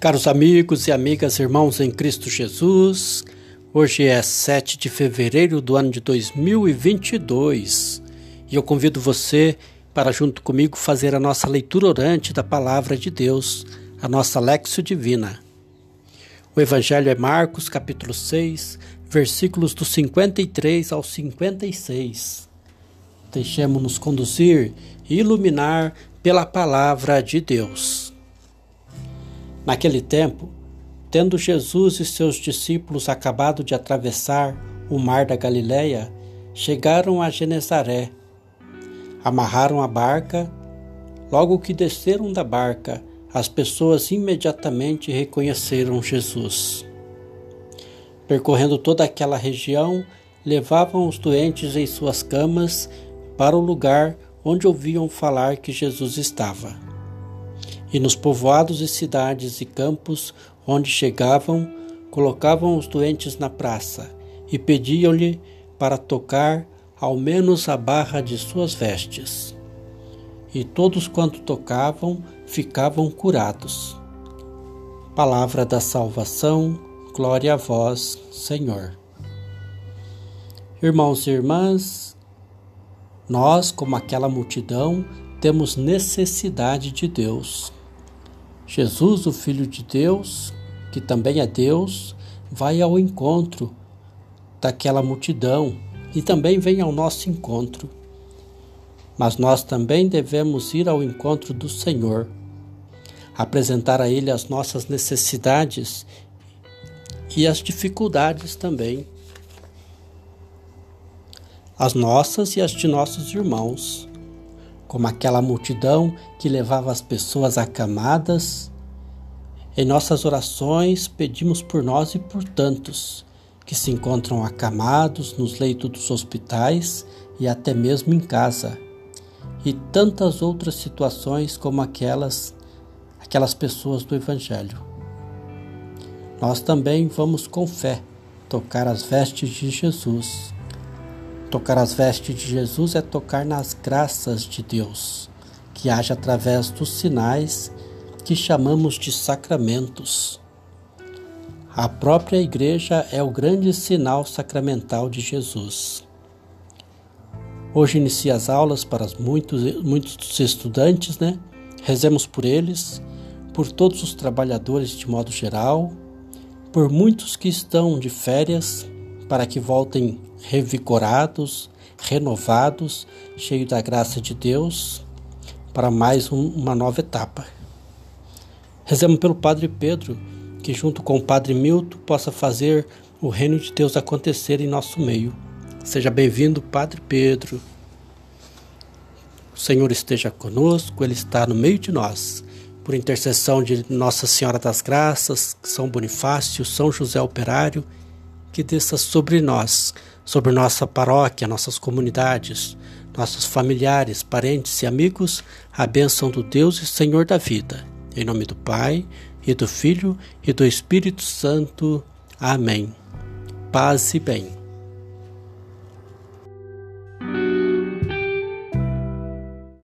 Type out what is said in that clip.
Caros amigos e amigas, irmãos em Cristo Jesus, hoje é 7 de fevereiro do ano de 2022 e eu convido você para, junto comigo, fazer a nossa leitura orante da Palavra de Deus, a nossa Lexio Divina. O Evangelho é Marcos, capítulo 6, versículos do 53 ao 56. Deixemos-nos conduzir e iluminar pela Palavra de Deus. Naquele tempo, tendo Jesus e seus discípulos acabado de atravessar o mar da Galileia, chegaram a Genezaré. Amarraram a barca. Logo que desceram da barca, as pessoas imediatamente reconheceram Jesus. Percorrendo toda aquela região, levavam os doentes em suas camas para o lugar onde ouviam falar que Jesus estava. E nos povoados e cidades e campos onde chegavam, colocavam os doentes na praça e pediam-lhe para tocar ao menos a barra de suas vestes. E todos quanto tocavam ficavam curados. Palavra da salvação, glória a vós, Senhor. Irmãos e irmãs, nós, como aquela multidão, temos necessidade de Deus. Jesus, o Filho de Deus, que também é Deus, vai ao encontro daquela multidão e também vem ao nosso encontro. Mas nós também devemos ir ao encontro do Senhor, apresentar a Ele as nossas necessidades e as dificuldades também, as nossas e as de nossos irmãos como aquela multidão que levava as pessoas acamadas. Em nossas orações, pedimos por nós e por tantos que se encontram acamados nos leitos dos hospitais e até mesmo em casa, e tantas outras situações como aquelas aquelas pessoas do evangelho. Nós também vamos com fé tocar as vestes de Jesus Tocar as vestes de Jesus é tocar nas graças de Deus, que age através dos sinais que chamamos de sacramentos. A própria igreja é o grande sinal sacramental de Jesus. Hoje inicia as aulas para muitos, muitos estudantes, né? Rezemos por eles, por todos os trabalhadores de modo geral, por muitos que estão de férias para que voltem revigorados, renovados, cheios da graça de Deus, para mais um, uma nova etapa. Rezemos pelo Padre Pedro, que junto com o Padre Milton possa fazer o reino de Deus acontecer em nosso meio. Seja bem-vindo, Padre Pedro. O Senhor esteja conosco, Ele está no meio de nós. Por intercessão de Nossa Senhora das Graças, São Bonifácio, São José Operário, que desça sobre nós, sobre nossa paróquia, nossas comunidades, nossos familiares, parentes e amigos, a bênção do Deus e Senhor da vida. Em nome do Pai, e do Filho, e do Espírito Santo. Amém. Paz e bem.